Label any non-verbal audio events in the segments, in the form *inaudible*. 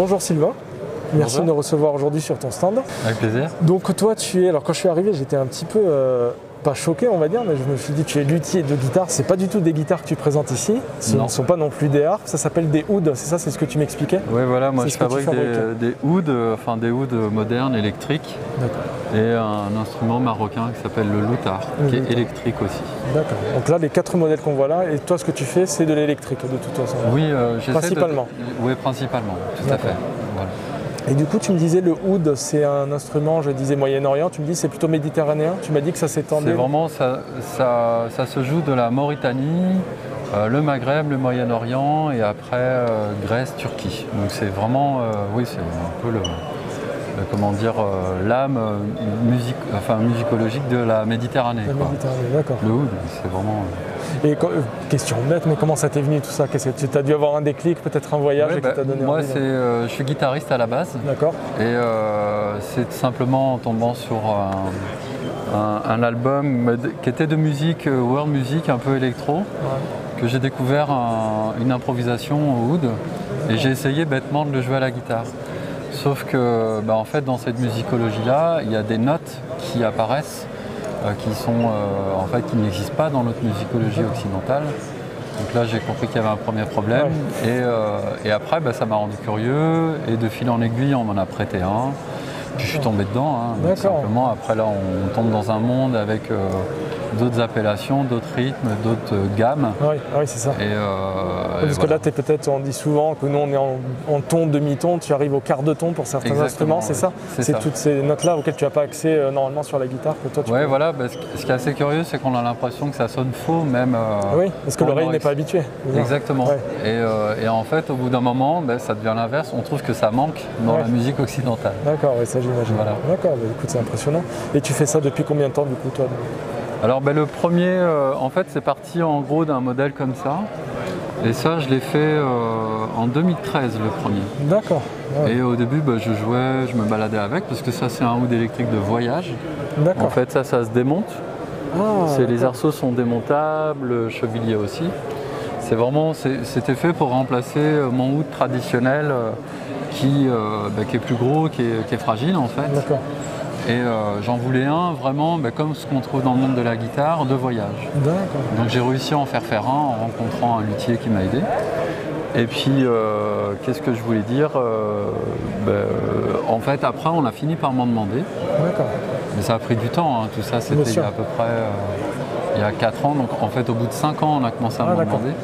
Bonjour Sylvain. Merci Bonjour. de nous recevoir aujourd'hui sur ton stand. Avec plaisir. Donc toi tu es, alors quand je suis arrivé j'étais un petit peu, euh, pas choqué on va dire, mais je me suis dit tu es luthier de guitare. C'est pas du tout des guitares que tu présentes ici, ce Non. ne sont pas non plus des harpes, ça s'appelle des ouds, c'est ça, c'est ce que tu m'expliquais? Oui, voilà, moi je fabrique des, des ouds, euh, enfin des ouds modernes, électriques, D'accord. Et un instrument marocain qui s'appelle le lutar, Le qui est lutar. électrique aussi. D'accord. Donc là les quatre modèles qu'on voit là, et toi ce que tu fais c'est de l'électrique de toute façon. Oui, euh, de- Principalement. Oui, principalement, tout à fait. Voilà. Et du coup tu me disais le oud c'est un instrument, je disais Moyen-Orient, tu me dis c'est plutôt méditerranéen, tu m'as dit que ça C'est s'étendait. vraiment, ça, ça, ça se joue de la Mauritanie, euh, le Maghreb, le Moyen-Orient, et après euh, Grèce, Turquie. Donc c'est vraiment, euh, oui, c'est un peu le- comment dire, euh, l'âme euh, musique, enfin, musicologique de la Méditerranée. La quoi. Méditerranée, d'accord. Le oud, c'est vraiment. Et euh, question bête, mais comment ça t'est venu tout ça? Tu as dû avoir un déclic, peut-être un voyage Ouais, bah, t'a donné moi, c'est, euh, je suis guitariste à la base D'accord. et euh, c'est simplement en tombant sur un, un- un album euh, qui était de musique, euh, world music, un peu électro, que j'ai découvert un- une improvisation au oud et j'ai essayé bêtement de le jouer à la guitare. Sauf que, bah, en fait, dans cette musicologie-là, il y a des notes qui apparaissent euh, qui sont, euh, en fait, qui n'existent pas dans notre musicologie occidentale. Donc là, j'ai compris qu'il y avait un premier problème. Et, euh, et après, bah, ça m'a rendu curieux. Et de fil en aiguille, on m'en a prêté un. Puis je suis tombé dedans. hein, donc simplement, après là, on tombe dans un monde avec d'autres appellations, d'autres rythmes, d'autres euh, gammes. Oui, oui, c'est ça. Et, euh, et Parce que voilà. là, t'es peut-être, on dit souvent que nous, on est en, en ton, demi-ton, tu arrives au quart de ton pour certains Exactement, instruments, c'est oui. ça C'est toutes ces notes-là auxquelles tu n'as pas accès euh, normalement sur la guitare que toi tu peux- voilà. ce qui- ce qui est assez curieux, c'est qu'on a l'impression que ça sonne faux, même. euh, Oui, parce que l'oreille n'est pas habituée. Exactement. Ouais. Et, et en fait, au bout d'un moment, ben, ça devient l'inverse. On trouve que ça manque dans Ouais. la musique occidentale. D'accord, oui, ça j'imagine. Voilà. D'accord, bah, écoute, c'est impressionnant. Et tu fais ça depuis combien de temps du coup toi Alors, ben, le premier, euh, en fait, c'est parti en gros d'un modèle comme ça. Et ça, je l'ai fait euh, en 2013, le premier. D'accord. ouais. Et au début, ben, je jouais, je me baladais avec, parce que ça, c'est un oud électrique de voyage. D'accord. En fait, ça, ça se démonte. Ah, les d'accord. arceaux sont démontables, le chevilier aussi. C'est vraiment, c'était fait pour remplacer euh, mon oud traditionnel euh, qui, euh, bah, qui est plus gros, qui est, qui est fragile en fait. Et euh, j'en voulais un vraiment bah, comme ce qu'on trouve dans le monde de la guitare, de voyage. D'accord. Donc j'ai réussi à en faire faire un en rencontrant un luthier qui m'a aidé. Et puis, euh, qu'est-ce que je voulais dire Euh, bah, euh, En fait, après, on a fini par m'en demander. D'accord. Mais ça a pris du temps, hein. tout ça c'était il y a à peu près il y a 4 ans, donc en fait au bout de 5 ans on a commencé à Ah m'en d'accord. demander.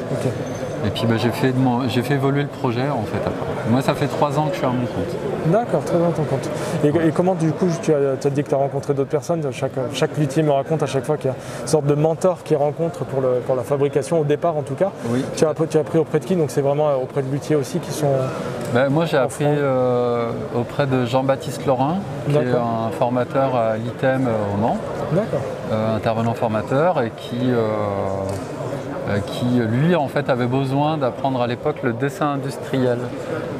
Et puis bah, j'ai fait, j'ai fait évoluer le projet en fait après. Moi ça fait 3 ans que je suis à mon compte. D'accord, très bien ton compte. Et, et comment du coup tu as, tu as dit que tu as rencontré d'autres personnes chaque, chaque luthier me raconte à chaque fois qu'il y a une sorte de mentor qui rencontre pour, le, pour la fabrication, au départ en tout cas. Oui. Tu as, appris- tu as appris auprès de qui? Donc c'est vraiment euh, auprès de luthiers aussi qui sont. Ben, moi j'ai appris euh, auprès de Jean-Baptiste Laurin, qui est un formateur à l'ITEM euh, au Mans, D'accord. euh, intervenant formateur, et qui, euh, qui lui en fait avait besoin d'apprendre à l'époque le dessin industriel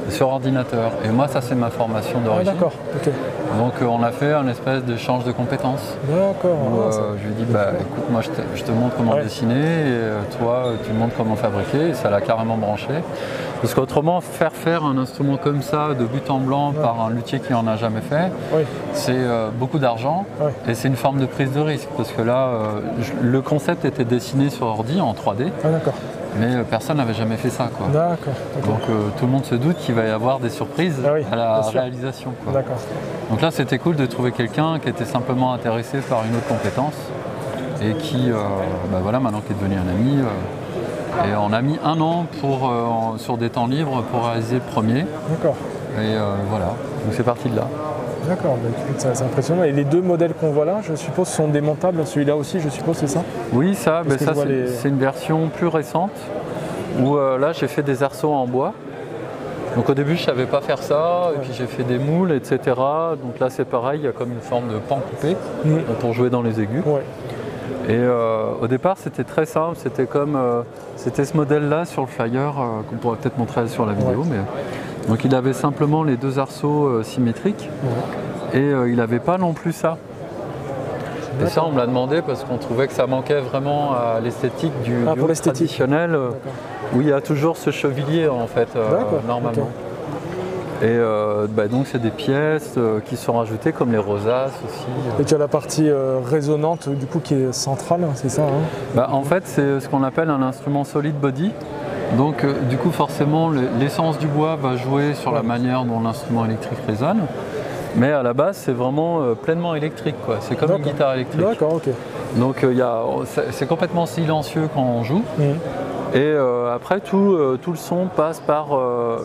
sur ordinateur. Et moi ça c'est ma formation Ah, d'origine. d'accord. Ok. Donc euh, on a fait un espèce d'échange de compétences. D'accord. Où, Ah, euh, je lui ai dit, bah, écoute, moi je te, je te montre comment Ouais. dessiner, et euh, toi tu me montres comment fabriquer, et ça l'a carrément branché. Parce qu'autrement, faire faire un instrument comme ça, de but en blanc, par un luthier qui en a jamais fait, Oui. c'est euh, beaucoup d'argent, Ouais. et c'est une forme de prise de risque. Parce que là, je- le concept était dessiné sur ordi, en 3D, Ah, d'accord. Mais euh, personne n'avait jamais fait ça. Quoi. D'accord. Donc euh, tout le monde se doute qu'il va y avoir des surprises Ah oui, à la réalisation. quoi. D'accord. Donc là, c'était cool de trouver quelqu'un qui était simplement intéressé par une autre compétence et qui, euh, bah voilà, maintenant qui est devenu un ami. euh, et on a mis un an pour, sur des temps libres pour réaliser le premier. D'accord. Et voilà, donc c'est parti de là. D'accord. Bah, c'est impressionnant. Et les deux modèles qu'on voit là, je suppose, sont démontables. Celui-là aussi, je suppose, c'est ça? Oui, ça, ben ça c'est les- une version plus récente où euh, là j'ai fait des arceaux en bois. Donc au début je savais pas faire ça, et puis j'ai fait des moules, etc. Donc là c'est pareil, il y a comme une forme de pan coupé Mm. euh, pour jouer dans les aigus. Ouais. Et euh, au départ, c'était très simple. C'était comme euh, c'était ce modèle-là sur le flyer euh, qu'on pourrait peut-être montrer sur la vidéo. Ouais. Mais donc il avait simplement les deux arceaux euh, symétriques et euh, il n'avait pas non plus ça. Et ça, on me l'a demandé parce qu'on trouvait que ça manquait vraiment à l'esthétique du, Ah, du pour traditionnel, euh, où il y a toujours ce chevilier en fait, euh, normalement. Et euh, bah, donc c'est des pièces euh, qui sont rajoutées comme les rosaces aussi. Et tu as la partie euh, résonante du coup qui est centrale, c'est ça hein? Bah, en fait c'est ce qu'on appelle un instrument solid body. Donc euh, du coup forcément le- l'essence du bois va jouer sur la manière dont l'instrument électrique résonne. Mais à la base c'est vraiment euh, pleinement électrique quoi. C'est comme une guitare électrique. D'accord, ok. Donc euh, a- c'est complètement silencieux quand on joue. Mhm. Et après tout, tout le son passe par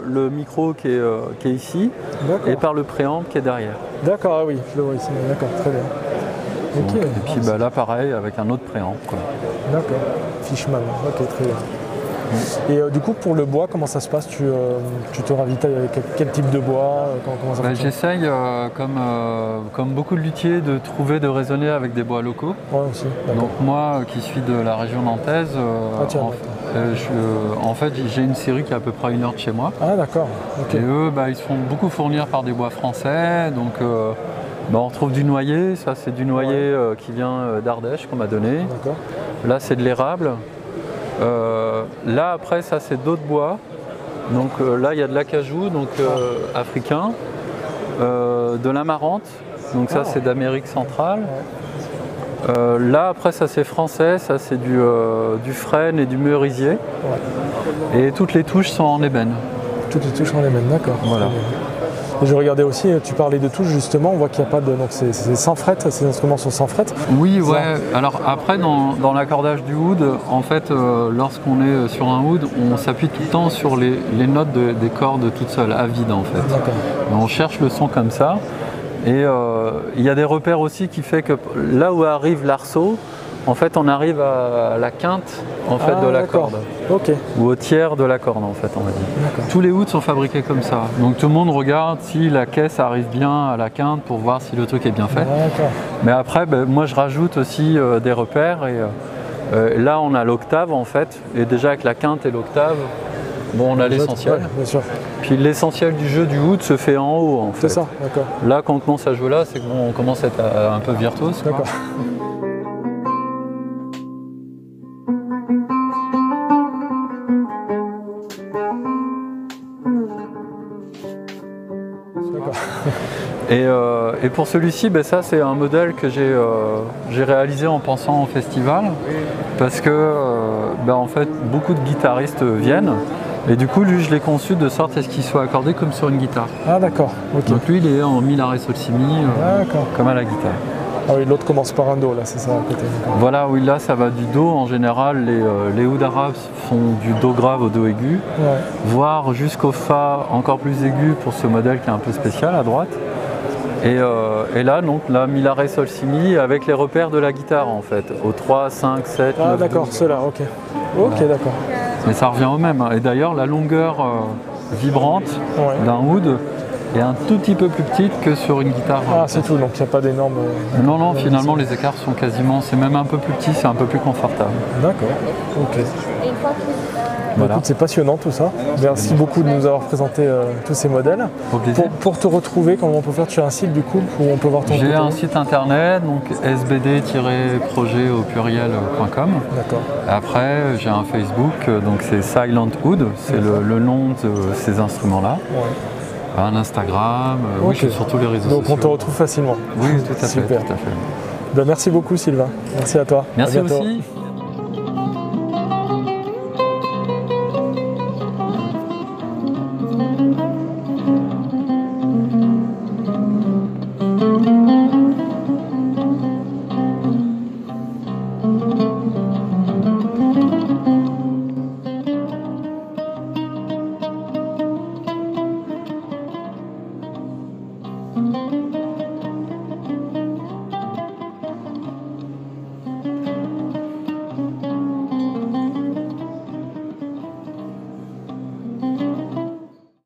le micro qui est, qui est ici et par le préamp qui est derrière. D'accord, ah oui, je le vois ici. D'accord, très bien. Et puis Ah, bah, là pareil avec un autre préamp. quoi. D'accord. Fishman, ok, très bien. Et euh, du coup, pour le bois, comment ça se passe? Tu, euh, tu te ravitailles avec quel, quel type de bois euh, comment, comment ça Bah, J'essaye, euh, comme, euh, comme beaucoup de luthiers, de trouver, de raisonner avec des bois locaux. Ouais, aussi. Donc moi euh, qui suis de la région nantaise, euh, Ah, tiens, en, d'accord. euh, je- euh, en fait j'ai une série qui est à peu près une heure de chez moi. Ah, d'accord. Et eux, bah, ils se font beaucoup fournir par des bois français. Donc, euh, bah, on retrouve du noyer. Ça, c'est du noyer Ouais. euh, qui vient euh, d'Ardèche qu'on m'a donné. Là, c'est de l'érable. Euh, là, après, ça, c'est d'autres bois. Donc euh, là, il y a de l'acajou, donc euh, africain, de l'amarante. Donc ça, c'est d'Amérique centrale. Euh, là, après, ça, c'est français. Ça, c'est du, euh, du frêne et du merisier. Et toutes les touches sont en ébène. Toutes les touches en ébène, d'accord. Voilà. Et je regardais aussi, euh, tu parlais de touches justement, on voit qu'il n'y a pas de. Donc c'est sans fret, ces instruments sont sans fret. Oui, Ça. ouais. Alors après, dans, dans l'accordage du oud, en fait, euh, lorsqu'on est sur un oud, on s'appuie tout le temps sur les, les notes de- des cordes toutes seules, à vide en fait. D'accord. Et on cherche le son comme ça. Et euh, il y a des repères aussi qui fait que là où arrive l'arceau, en fait, on arrive à la quinte en fait, Ah, de la d'accord. corde. Ou au tiers de la corde, en fait, on va dire. Tous les ouds sont fabriqués comme ça. Donc tout le monde regarde si la caisse arrive bien à la quinte pour voir si le truc est bien fait. Mais après, ben, moi je rajoute aussi euh, des repères et euh, euh, là on a l'octave en fait. Et déjà avec la quinte et l'octave, bon on a l'essentiel. Ouais. Puis l'essentiel du jeu du oud se fait en haut en fait. C'est ça, d'accord. Là quand on commence à jouer là, c'est qu'on commence à être un peu virtuose. D'accord. *laughs* Et, euh, et pour celui-ci, ben, ça c'est un modèle que j'ai euh, j'ai réalisé en pensant au festival. Parce que euh, ben, en fait beaucoup de guitaristes viennent. Et du coup lui je l'ai conçu de sorte à ce qu'il soit accordé comme sur une guitare. Ah d'accord, ok. Donc lui, il est en mi, la, ré, sol, si, mi, D'accord. comme à la guitare. Ah oui, l'autre commence par un do là, c'est ça à côté. Voilà, oui, là, ça va du do. En général, les, euh, les ouds arabes font du do grave au do aigu, Ouais. voire jusqu'au fa encore plus aigu pour ce modèle qui est un peu spécial à droite. Et, euh, et là, donc, la mi, la, ré, sol, si, mi, avec les repères de la guitare, en fait, au 3, 5, 7, Ah 9, d'accord, 12. ceux-là, ok. Ok, d'accord. Mais ça revient au même. hein. Et d'ailleurs, la longueur euh, vibrante Ouais. d'un oud est un tout petit peu plus petite que sur une guitare. Ah c'est tout, donc il n'y a pas d'énormes. euh, Non, non, finalement, les écarts sont quasiment, c'est même un peu plus petit, c'est un peu plus confortable. D'accord, ok. Bah, Voilà. écoute, c'est passionnant tout ça. Merci beaucoup de nous avoir présenté euh, tous ces modèles. Pour, pour te retrouver, comment on peut faire? Tu as un site du coup où on peut voir ton J'ai un site internet, donc sbd-projet au pluriel.com. D'accord. Après, j'ai un Facebook, donc c'est Silent Wood, c'est le, le nom de ces instruments-là. Ouais. Un Instagram, euh, oui, Ok. je suis sur tous les réseaux Donc on sociaux. te retrouve facilement. Oui, tout à fait. Super. Tout à fait. Ben, merci beaucoup Sylvain. Merci à toi. À Merci bientôt. aussi.